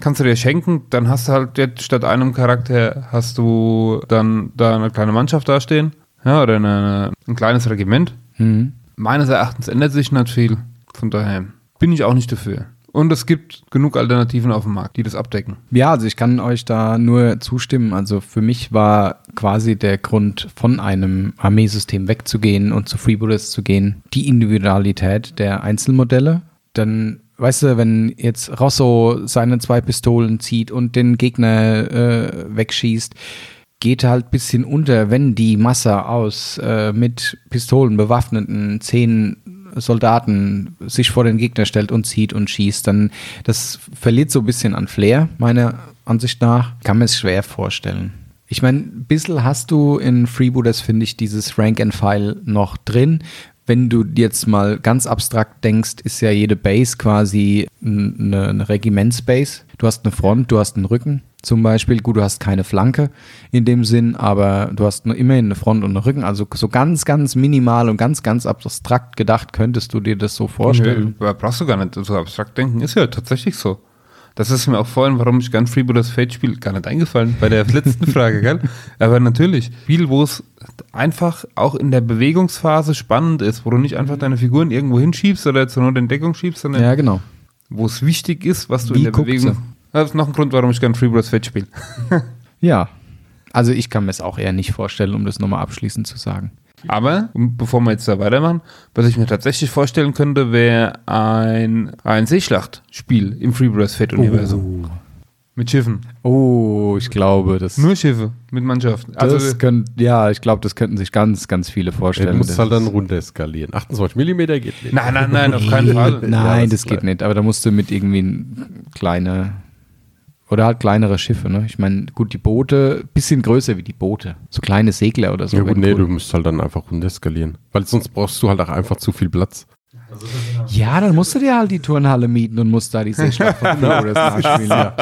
kannst du dir schenken, dann hast du halt jetzt statt einem Charakter hast du dann da eine kleine Mannschaft dastehen. Ja, oder eine, ein kleines Regiment. Mhm. Meines Erachtens ändert sich nicht viel. Von daher bin ich auch nicht dafür. Und es gibt genug Alternativen auf dem Markt, die das abdecken. Ja, also ich kann euch da nur zustimmen. Also für mich war quasi der Grund, von einem Armeesystem wegzugehen und zu Freebooters zu gehen, die Individualität der Einzelmodelle. Dann, weißt du, wenn jetzt Rosso seine zwei Pistolen zieht und den Gegner äh, wegschießt, geht halt ein bisschen unter, wenn die Masse aus äh, mit Pistolen bewaffneten zehn Soldaten sich vor den Gegner stellt und zieht und schießt, dann das verliert so ein bisschen an Flair, meiner Ansicht nach. Kann man es schwer vorstellen. Ich meine, ein bisschen hast du in Freebooters, finde ich, dieses Rank and File noch drin. Wenn du jetzt mal ganz abstrakt denkst, ist ja jede Base quasi eine, eine Regimentsbase. Du hast eine Front, du hast einen Rücken zum Beispiel. Gut, du hast keine Flanke in dem Sinn, aber du hast nur immerhin eine Front und einen Rücken. Also so ganz, ganz minimal und ganz, ganz abstrakt gedacht, könntest du dir das so vorstellen? Nö, brauchst du gar nicht so abstrakt denken. Ist ja tatsächlich so. Das ist mir auch vorhin, warum ich ganz Freebooters Fate spiele, gar nicht eingefallen bei der letzten Frage, gell? Aber natürlich, Spiel, wo es einfach auch in der Bewegungsphase spannend ist, wo du nicht einfach deine Figuren irgendwo hinschiebst oder zur Not in Deckung schiebst, sondern Ja, genau. wo es wichtig ist, was du Wie in der Bewegung. sie? Das ist noch ein Grund, warum ich gerne Freebooters Fate spiele. Ja. Also ich kann mir es auch eher nicht vorstellen, um das nochmal abschließend zu sagen. Aber, bevor wir jetzt da weitermachen, was ich mir tatsächlich vorstellen könnte, wäre ein, ein Seeschlachtspiel im Freebooters Fate-Universum. Mit Schiffen. Oh, ich glaube, das, Nur Schiffe mit Mannschaften. das Also, könnt, ja, ich glaube, das könnten sich ganz, ganz viele vorstellen. du musst Das halt dann runter eskalieren. 28 mm geht nicht. nein, nein, nein, auf keinen Fall. Nein, Ja, das das, geht nicht. Aber da musst du mit irgendwie ein kleine oder halt kleinere Schiffe. Ne? Ich meine, gut, die Boote, bisschen größer wie die Boote, so kleine Segler oder so. Ja gut, nee, cool. du musst halt dann einfach runter eskalieren. Weil sonst brauchst du halt auch einfach zu viel Platz. ja, dann musst du dir halt die Turnhalle mieten und musst da die Seeschlacht von Flores nachspielen. Ja.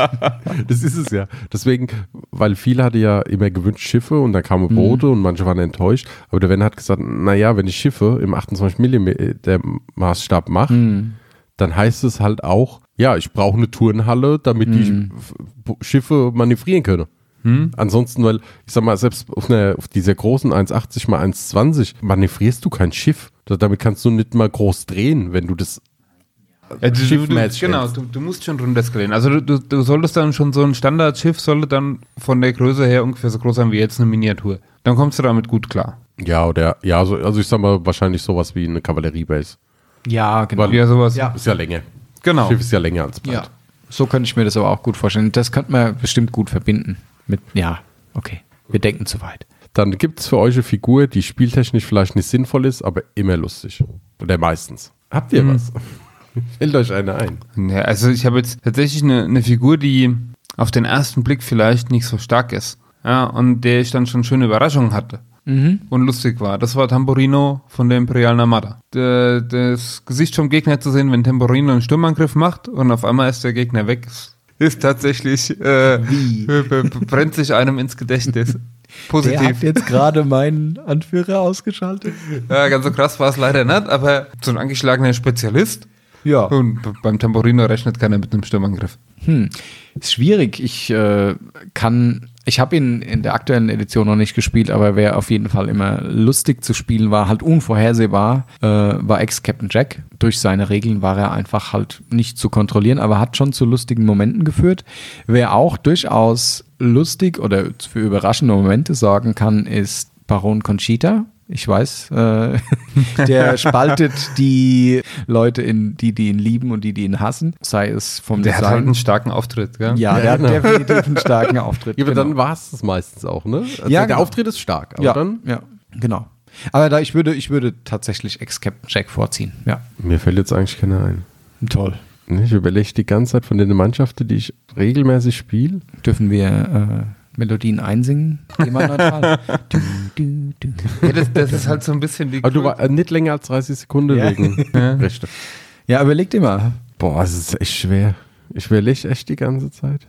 Das ist es ja. Deswegen, weil viele hatte ja immer gewünscht Schiffe und dann kamen Boote und manche waren enttäuscht. Aber der Wenn hat gesagt, naja, wenn ich Schiffe im 28 mm der Maßstab mache, Hm. dann heißt es halt auch, ja, ich brauche eine Turnhalle, damit die F- B- Schiffe manövrieren können. Ansonsten, weil, ich sag mal, selbst auf, einer, auf dieser großen 1,80 mal 1,20 manövrierst du kein Schiff. Da- Damit kannst du nicht mal groß drehen, wenn du das Ja, du, du, du, Schiffmäßig genau, du, du musst schon runterskalieren. Also du, du, du solltest dann schon so ein Standardschiff, sollte dann von der Größe her ungefähr so groß sein wie jetzt eine Miniatur. Dann kommst du damit gut klar. Ja, oder ja, so, also ich sag mal wahrscheinlich sowas wie eine Kavalleriebase. ja, genau. Ja, sowas. Ja. Ist ja länger. Genau. Das Schiff ist ja länger als breit. Ja, so könnte ich mir das aber auch gut vorstellen. Das könnte man bestimmt gut verbinden. Mit, ja, okay. Wir denken zu weit. Dann gibt es für euch eine Figur, die spieltechnisch vielleicht nicht sinnvoll ist, aber immer lustig. Oder meistens. Habt ihr was? Fällt euch eine ein? Ja, also ich habe jetzt tatsächlich eine, eine Figur, die auf den ersten Blick vielleicht nicht so stark ist. Ja, und der ich dann schon schöne Überraschungen hatte. Und lustig war. Das war Tamborino von der Imperialen Armada. Der, das Gesicht vom Gegner zu sehen, wenn Tamborino einen Sturmangriff macht und auf einmal ist der Gegner weg, ist- tatsächlich, äh, brennt sich einem ins Gedächtnis. Positiv. jetzt gerade meinen Anführer ausgeschaltet. Ja, ganz so krass war es leider nicht, aber so ein angeschlagener Spezialist. Ja. Und beim Tamborino rechnet keiner mit einem Sturmangriff. Hm. Ist schwierig. Ich äh, kann, ich habe ihn in der aktuellen Edition noch nicht gespielt, aber wer auf jeden Fall immer lustig zu spielen war, halt unvorhersehbar, äh, war Ex-Captain Jack. Durch seine Regeln war er einfach halt nicht zu kontrollieren, aber hat schon zu lustigen Momenten geführt. Wer auch durchaus lustig oder für überraschende Momente sorgen kann, ist Baron Conchita. Ich weiß, äh, der spaltet die Leute in die, die ihn lieben und die, die ihn hassen. Sei es vom Der hat Design. halt einen starken Auftritt, gell? Ja, der Ja, genau. hat definitiv einen starken Auftritt. Ja, aber genau. dann war es das meistens auch, ne? Also Ja, der genau. Auftritt ist stark, aber ja, dann. ja, genau. Aber da ich würde, ich würde tatsächlich Ex-Captain Jack vorziehen. Ja, Mir fällt jetzt eigentlich keiner ein. toll. Ich überlege die ganze Zeit von den Mannschaften, die ich regelmäßig spiele. Dürfen wir äh, Melodien einsingen? Themaneutral. du, du, du. Ja, das, das ist halt so ein bisschen die. Aber du war äh, nicht länger als 30 Sekunden Ja. wegen Rechte. Ja, überlegt immer. Boah, es ist echt schwer. Ich überlege echt die ganze Zeit.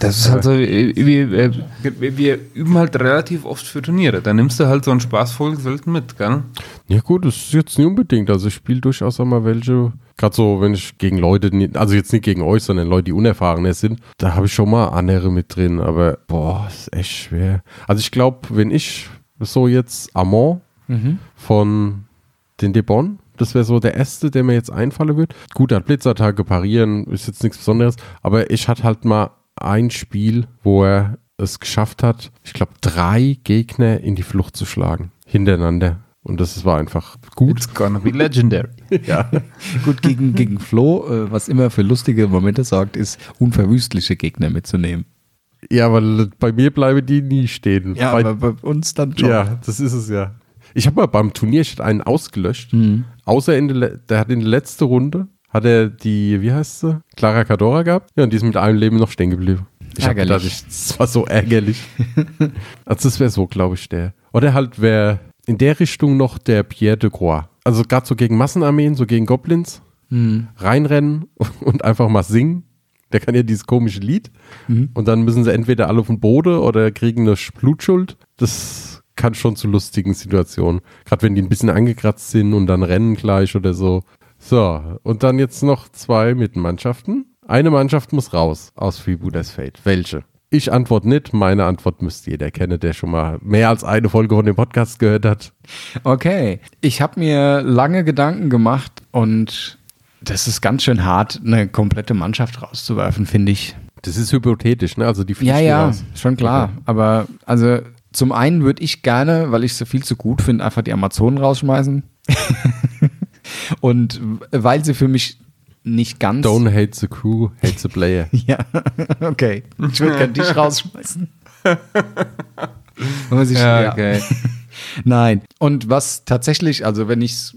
Das ist halt so, äh, wir, wir, wir, üben halt relativ oft für Turniere. Da nimmst du halt so einen Spaßvogel selten mit, gell? Ja gut, das ist jetzt nicht unbedingt. Also ich spiele durchaus auch mal welche, gerade so, wenn ich gegen Leute, also jetzt nicht gegen euch, sondern Leute, die unerfahrener sind, da habe ich schon mal andere mit drin, aber boah, ist echt schwer. Also ich glaube, wenn ich so jetzt Amon Mhm. von den Debon. Das wäre so der erste, der mir jetzt einfallen wird. Gut, hat Blitzattacke, parieren, ist jetzt nichts Besonderes. Aber ich hatte halt mal ein Spiel, wo er es geschafft hat, ich glaube, drei Gegner in die Flucht zu schlagen. Hintereinander. Und das war einfach gut. It's gonna be legendary. Ja. Gut, gegen, gegen Flo, äh, was immer für lustige Momente sorgt, ist, unverwüstliche Gegner mitzunehmen. ja, weil bei mir bleiben die nie stehen. Ja, bei, aber bei uns dann schon. ja, das ist es ja. Ich habe mal beim Turnier einen ausgelöscht. Mhm. Außer in der, der hat in der letzten Runde, hat er die, wie heißt sie? Clara Cadora gehabt. Ja, und die ist mit einem Leben noch stehen geblieben. Ich habe Ärgerlich. gedacht, ich, das war so ärgerlich. also das wäre so, glaube ich, der. Oder halt wäre in der Richtung noch der Pierre de Croix. Also gerade so gegen Massenarmeen, so gegen Goblins, Mhm. reinrennen und einfach mal singen. Der kann ja dieses komische Lied. Mhm. Und dann müssen sie entweder alle auf den Boden oder kriegen eine Blutschuld. Das kann schon zu lustigen Situationen. Gerade wenn die ein bisschen angekratzt sind und dann rennen gleich oder so. So, und dann jetzt noch zwei Mitmannschaften. Eine Mannschaft muss raus aus Freebooters Fate. Welche? Ich antworte nicht. Meine Antwort müsste jeder kennen, der schon mal mehr als eine Folge von dem Podcast gehört hat. Okay. Ich habe mir lange Gedanken gemacht und das ist ganz schön hart, eine komplette Mannschaft rauszuwerfen, finde ich. Das ist hypothetisch, ne? Also die Ja, ja, raus. schon klar. Aber also zum einen würde ich gerne, weil ich sie viel zu gut finde, einfach die Amazonen rausschmeißen. und weil sie für mich nicht ganz. Don't hate the crew, hate the player. Ja, okay. Ich würde gerne dich rausschmeißen. Man sich- ja. okay. Nein. Und was tatsächlich, also wenn ich es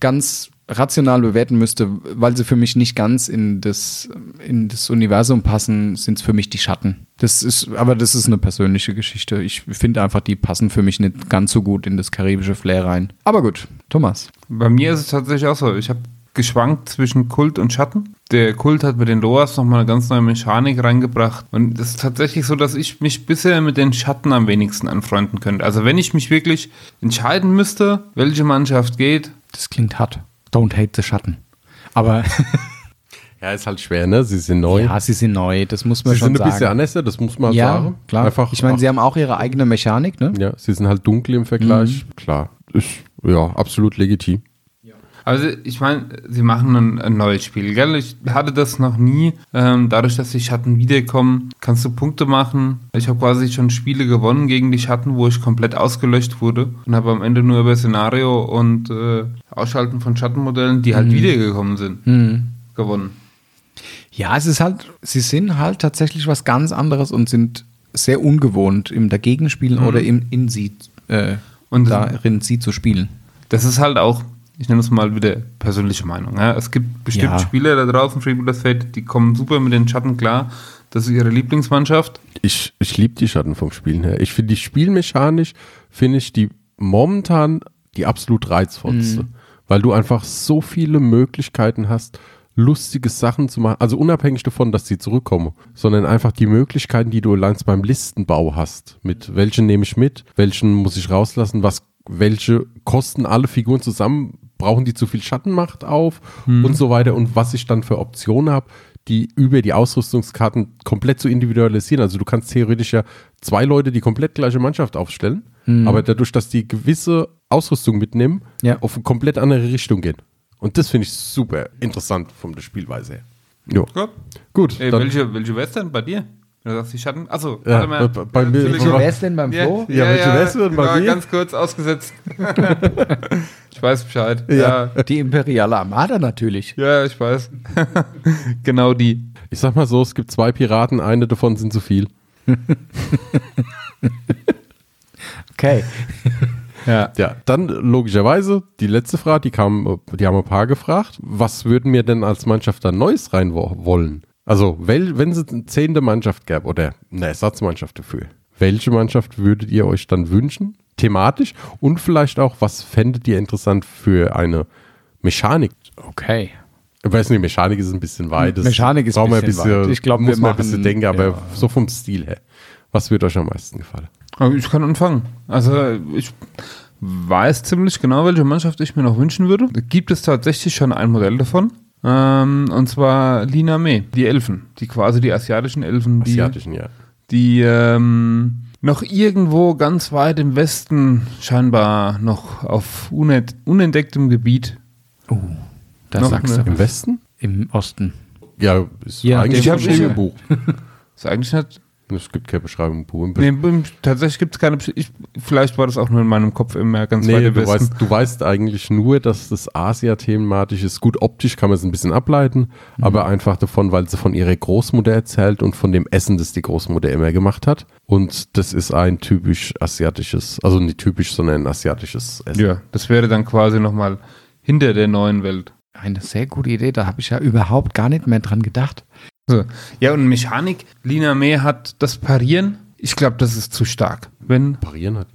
ganz rational bewerten müsste, weil sie für mich nicht ganz in das, in das Universum passen, sind es für mich die Schatten. Das ist, aber das ist eine persönliche Geschichte. Ich finde einfach, die passen für mich nicht ganz so gut in das karibische Flair rein. Aber gut, Thomas. Bei mir ist es tatsächlich auch so. Ich habe geschwankt zwischen Kult und Schatten. Der Kult hat mit den Loas nochmal eine ganz neue Mechanik reingebracht. Und es ist tatsächlich so, dass ich mich bisher mit den Schatten am wenigsten anfreunden könnte. Also wenn ich mich wirklich entscheiden müsste, welche Mannschaft geht, Das klingt hart. Don't hate the Schatten. Aber Ja, ist halt schwer, ne? Sie sind neu. ja, sie sind neu, das muss man sie schon sind ein sagen. bisschen anders, das muss man ja, sagen. klar. Einfach, ich meine, sie haben auch ihre eigene Mechanik, ne? ja, sie sind halt dunkel im Vergleich. Klar, ist ja absolut legitim. Also ich meine, sie machen ein, ein neues Spiel, gell? Ich hatte das noch nie. Ähm, dadurch, dass die Schatten wiederkommen, kannst du Punkte machen. Ich habe quasi schon Spiele gewonnen gegen die Schatten, wo ich komplett ausgelöscht wurde und habe am Ende nur über Szenario und äh, Ausschalten von Schattenmodellen, die halt wiedergekommen sind, gewonnen. Ja, es ist halt, sie sind halt tatsächlich was ganz anderes und sind sehr ungewohnt im Dagegenspielen oder im, in sie, äh, Und- darin sie zu spielen. Das ist halt auch, ich nenne es mal wieder persönliche Meinung. Ja? Es gibt bestimmt Ja. Spieler da draußen, Freebooters Fate, die kommen super mit den Schatten klar. Das ist ihre Lieblingsmannschaft. Ich, ich liebe die Schatten vom Spielen her. Ich finde die spielmechanisch, finde ich die momentan die absolut reizvollste. Weil du einfach so viele Möglichkeiten hast, lustige Sachen zu machen. Also unabhängig davon, dass sie zurückkommen, sondern einfach die Möglichkeiten, die du allein beim Listenbau hast. Mit welchen nehme ich mit, welchen muss ich rauslassen, was, welche kosten? Alle Figuren zusammen, brauchen die zu viel Schattenmacht auf? Und so weiter. Und was ich dann für Optionen habe, die über die Ausrüstungskarten komplett zu individualisieren. Also du kannst theoretisch ja zwei Leute die komplett gleiche Mannschaft aufstellen, aber dadurch, dass die gewisse Ausrüstung mitnehmen, Ja. auf eine komplett andere Richtung gehen. Und das finde ich super interessant von der Spielweise her. Jo. Gut. Gut, Ey, dann, welche, welche wäre es denn bei dir? Wenn du sagst, die Schatten. Achso, Ja, warte mal. bei- bei mir-. Welche wär's denn beim Flo? Ja, welche wär's denn bei ja, mir? ganz kurz ausgesetzt. ich weiß Bescheid. Ja. Ja, Die imperiale Armada natürlich. ja, ich weiß. genau die. ich sag mal so, es gibt zwei Piraten, eine davon sind zu viel. Okay. Ja. Ja, dann logischerweise die letzte Frage, die kam, die haben ein paar gefragt. Was würden wir denn als Mannschaft da Neues rein wo- wollen? Also, wel, wenn es eine zehnte Mannschaft gäbe oder eine Ersatzmannschaft dafür, welche Mannschaft würdet ihr euch dann wünschen? Thematisch und vielleicht auch, was fändet ihr interessant für eine Mechanik? Okay. Ich weiß nicht, Mechanik ist ein bisschen weit. Das Mechanik ist brauchen wir ein bisschen weit. Ich glaub, muss wir ein machen- bisschen denken, aber ja. so vom Stil her. Was würde euch am meisten gefallen? Aber Ich kann anfangen. Also ich weiß ziemlich genau, welche Mannschaft ich mir noch wünschen würde. Da gibt es tatsächlich schon ein Modell davon. Ähm, und zwar Lina Me, die Elfen, die quasi die asiatischen Elfen, die, Asiatischen, ja. die ähm, noch irgendwo ganz weit im Westen, scheinbar noch auf unent unentdecktem Gebiet. Oh, da Noch sagst eine- du. Im Westen? Im Osten. Ja, ist Ja, eigentlich im Buch. Ist eigentlich nicht. Es gibt keine Beschreibung im Buch. Nee, tatsächlich gibt es keine. Ich, vielleicht war das auch nur in meinem Kopf immer ganz weit Nee, im du weißt, du weißt eigentlich nur, dass das Asia-thematisch ist. Gut, optisch kann man es ein bisschen ableiten, Mhm. aber einfach davon, weil sie von ihrer Großmutter erzählt und von dem Essen, das die Großmutter immer gemacht hat. Und das ist ein typisch asiatisches, also nicht typisch, sondern ein asiatisches Essen. Ja, das wäre dann quasi nochmal hinter der neuen Welt. Eine sehr gute Idee, da habe ich ja überhaupt gar nicht mehr dran gedacht. So. Ja, und Mechanik, Lina May hat das Parieren. Ich glaube, das ist zu stark. Wenn. Parieren hat.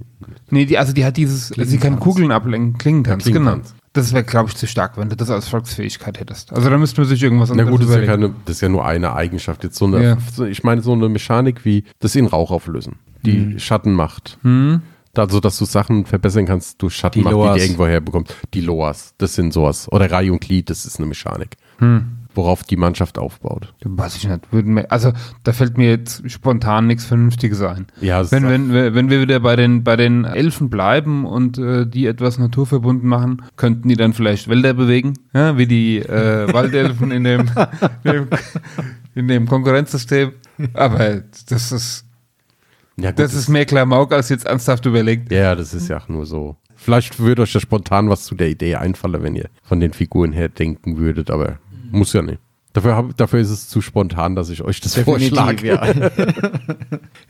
Nee, die, also die hat dieses, sie kann. Kugeln ablenken, Klingentanz, Ja, genau. Das wäre, glaube ich, zu stark, wenn du das als Volksfähigkeit hättest. Also da müssten wir sich irgendwas Na gut, das ist, ja keine, das ist ja nur eine Eigenschaft. Jetzt so eine, Ja. ich meine, so eine Mechanik wie das in Rauch auflösen, die Schattenmacht. Hm? Also, dass du Sachen verbessern kannst durch Schattenmacht, Die die, die irgendwo herbekommst. Die Loas, das sind sowas. Oder Reihe und Glied, das ist eine Mechanik. Hm. Worauf die Mannschaft aufbaut. Weiß ich nicht. Wir, also da fällt mir jetzt spontan nichts Vernünftiges ein. Ja, Wenn, wenn, wir- wenn wir wieder bei den, bei den Elfen bleiben und äh, die etwas naturverbunden machen, könnten die dann vielleicht Wälder bewegen, ja, wie die äh, Waldelfen in dem, dem, in dem Konkurrenzsystem. Aber das ist, ja, gut, das ist mehr Klamauk als jetzt ernsthaft überlegt. Ja, das ist ja auch nur so. Vielleicht würde euch ja spontan was zu der Idee einfallen, wenn ihr von den Figuren her denken würdet, aber muss ja nicht. Dafür, hab, dafür ist es zu spontan, dass ich euch das vorschlage. ja.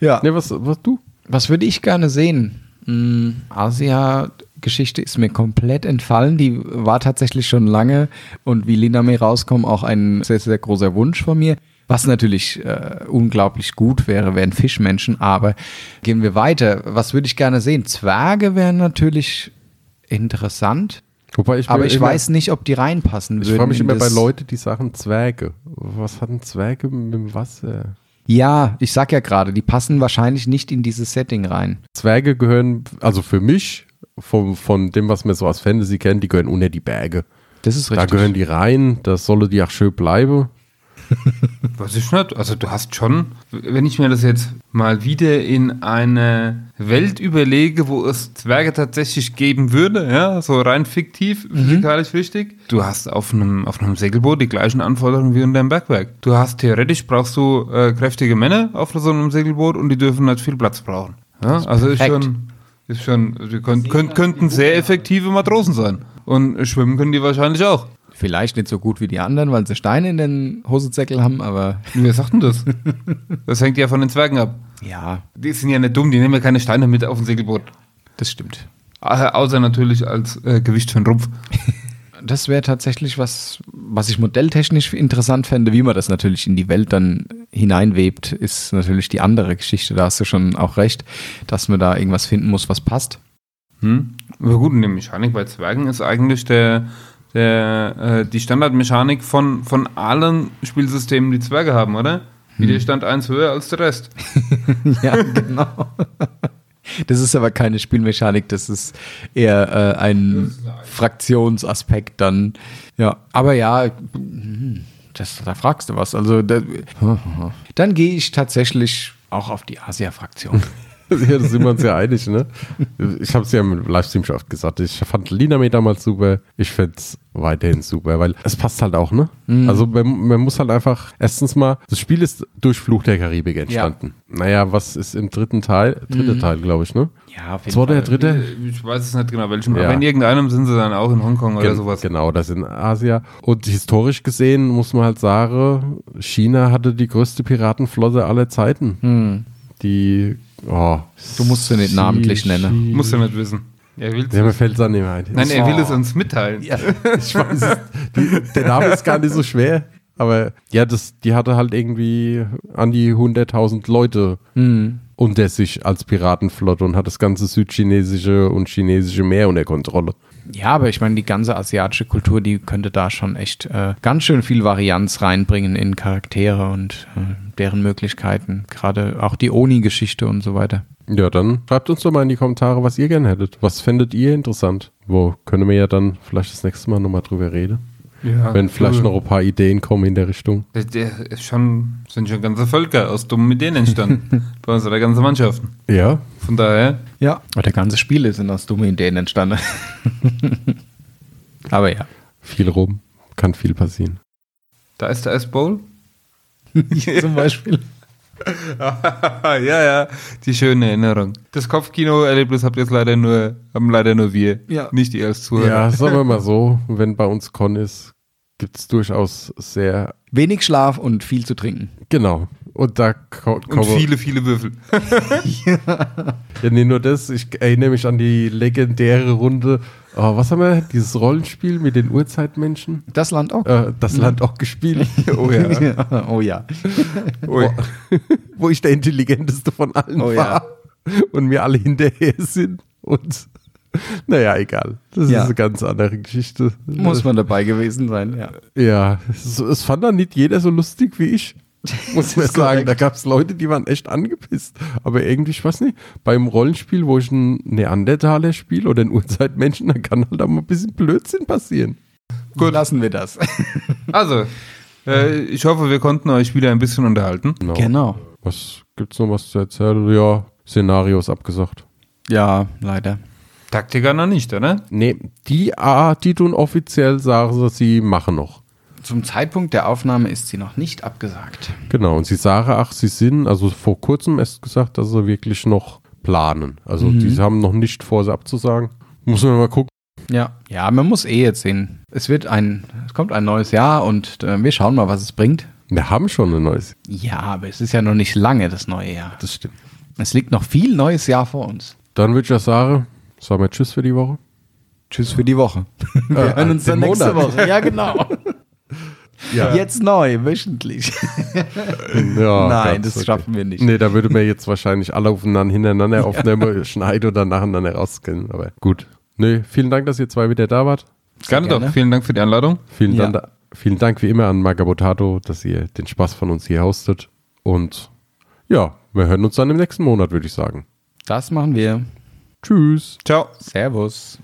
ja. Ne, was, was du? Was würde ich gerne sehen? Hm, Asia-Geschichte ist mir komplett entfallen. Die war tatsächlich schon lange und wie Lina May rauskommt, auch ein sehr, sehr großer Wunsch von mir. Was natürlich äh, unglaublich gut wäre, wären Fischmenschen. Aber gehen wir weiter. Was würde ich gerne sehen? Zwerge wären natürlich interessant. Wobei ich Aber ich immer, weiß nicht, ob die reinpassen Ich würden. frage mich immer bei das- Leuten, die sagen Zwerge. Was hatten Zwerge mit dem Wasser? Ja, ich sag ja gerade, die passen wahrscheinlich nicht in dieses Setting rein. Zwerge gehören, also für mich, vom, von dem, was man so aus Fantasy kennt, die gehören unter die Berge. Das ist Da richtig. gehören die rein, da solle die auch schön bleiben. Weiß ich nicht. Also du hast schon, wenn ich mir das jetzt mal wieder in eine Welt überlege, wo es Zwerge tatsächlich geben würde, ja, so rein fiktiv, physikalisch richtig. Du hast auf einem, auf einem Segelboot die gleichen Anforderungen wie in deinem Bergwerk. Du hast theoretisch brauchst du äh, kräftige Männer auf so einem Segelboot und die dürfen nicht viel Platz brauchen. Ja, also ist perfekt. schon, ist schon, die könnt, könnt, könnten sehr effektive Matrosen sein. Und schwimmen können die wahrscheinlich auch. Vielleicht nicht so gut wie die anderen, weil sie Steine in den Hosensäckel haben, aber Wer sagt denn das? Das hängt ja von den Zwergen ab. ja, Die sind ja nicht dumm, die nehmen ja keine Steine mit auf ein Segelboot. das stimmt. Au- Außer natürlich als äh, Gewicht für den Rumpf. Das wäre tatsächlich was, was ich modelltechnisch interessant fände. Wie man das natürlich in die Welt dann hineinwebt, ist natürlich die andere Geschichte. Da hast du schon auch recht, dass man da irgendwas finden muss, was passt. Hm? Aber gut, und die Mechanik bei Zwergen ist eigentlich der, der, äh, die Standardmechanik von, von allen Spielsystemen, die Zwerge haben, oder? Jeder stand eins höher als der Rest. ja, genau. Das ist aber keine Spielmechanik, das ist eher äh, ein Fraktionsaspekt dann. Ja, aber ja, hm, das, da fragst du was. Also da, dann gehe ich tatsächlich auch auf die Asia-Fraktion. Ja, da sind wir uns ja einig, ne? Ich habe es ja im Livestream schon oft gesagt. Ich fand Lina May damals super. Ich fände es weiterhin super, weil es passt halt auch, ne? Also man, man muss halt einfach, erstens mal, das Spiel ist durch Fluch der Karibik entstanden. Naja, was ist im dritten Teil? Dritte Teil, glaube ich, ne? Ja, auf jeden Zweiter, Fall. dritte? Ich weiß es nicht genau welchem, Ja. aber in irgendeinem sind sie dann auch in Hongkong oder Gen- sowas. Genau, das in Asia. Und historisch gesehen muss man halt sagen, China hatte die größte Piratenflotte aller Zeiten. Hm. Die, oh. Du musst sie nicht namentlich nennen. Muss ja nicht wissen. Er will's Ja, mir fällt es an mehr ein. Nein, er will Oh. es uns mitteilen. Ja, ich weiß es. Die, der Name ist gar nicht so schwer. Aber ja, das, die hatte halt irgendwie an die 100.000 Leute Hm. unter sich als Piratenflotte und hat das ganze südchinesische und chinesische Meer unter Kontrolle. Ja, aber ich meine, die ganze asiatische Kultur, die könnte da schon echt äh, ganz schön viel Varianz reinbringen in Charaktere und äh, deren Möglichkeiten. Gerade auch die Oni-Geschichte und so weiter. Ja, dann schreibt uns doch mal in die Kommentare, was ihr gerne hättet. Was fändet ihr interessant? Wo können wir ja dann vielleicht das nächste Mal nochmal drüber reden? Ja, wenn vielleicht cool. noch ein paar Ideen kommen in der Richtung. Der, der ist schon, sind schon ganze Völker aus dummen Ideen entstanden. Bei uns der ganze Mannschaften. Ja, Von daher, Ja. Aber der ganze Spiele sind aus dummen Ideen entstanden. Aber ja. viel rum, kann viel passieren. da ist der S-Bowl. Zum Beispiel. ja, ja, die schöne Erinnerung. Das Kopfkino-Erlebnis habt jetzt leider nur, haben leider nur wir, Ja. nicht ihr als Zuhörer. Ja, sagen wir mal so, wenn bei uns Con ist, gibt es durchaus sehr, Wenig Schlaf und viel zu trinken. genau. Und da Und kommen viele, viele Würfel. Ja, nee, nur das. Ich erinnere mich an die legendäre Runde. Oh, was haben wir? Dieses Rollenspiel mit den Urzeitmenschen. Das Land auch. Äh, das Land auch gespielt. Oh ja. oh ja. Ui. Wo ich der intelligenteste von allen Oh ja. war. Und mir alle hinterher sind. Und naja, egal. Das Ja. ist eine ganz andere Geschichte. Muss man dabei gewesen sein, ja. Ja, es, es fand dann nicht jeder so lustig wie ich. Muss ist sagen, da gab es Leute, die waren echt angepisst. Aber irgendwie, ich weiß nicht, beim Rollenspiel, wo ich einen Neandertaler spiele oder einen Urzeitmenschen, da kann halt auch mal ein bisschen Blödsinn passieren. Gut, lassen wir das. Also, äh, ich hoffe, wir konnten euch wieder ein bisschen unterhalten. Genau. genau. Was gibt's noch was zu erzählen? Ja, Szenarios abgesagt. Ja, leider. Taktiker noch nicht, oder? Nee, die A, die tun offiziell sagen, sie, sie machen noch. Zum Zeitpunkt der Aufnahme ist sie noch nicht abgesagt. Genau, und sie sagen, ach, sie sind, also vor kurzem erst gesagt, dass sie wirklich noch planen. Also Mhm. die haben noch nicht vor, sie abzusagen. Muss man mal gucken. Ja. Ja, man muss eh jetzt sehen. Es wird ein, es kommt ein neues Jahr und äh, wir schauen mal, was es bringt. Wir haben schon ein neues. Ja, aber es ist ja noch nicht lange das neue Jahr. Das stimmt. Es liegt noch viel neues Jahr vor uns. Dann würde ich ja sagen, sagen wir Tschüss für die Woche. Tschüss für die Woche. Wir Äh, hören uns dann den nächste Monat. Woche. Ja, genau. Ja, Jetzt neu, wöchentlich. ja Nein, das schaffen wir nicht. Nee, da würde man jetzt wahrscheinlich alle aufeinander hintereinander aufnehmen, schneiden und dann nacheinander rausgehen. Aber gut. Nee, vielen Dank, dass ihr zwei wieder da wart. Gerne, gerne. doch. Vielen Dank für die Einladung. Vielen, Ja. Dank, vielen Dank wie immer an Magabotato, dass ihr den Spaß von uns hier hostet. Und ja, wir hören uns dann im nächsten Monat, würde ich sagen. Das machen wir. Tschüss. Ciao. Servus.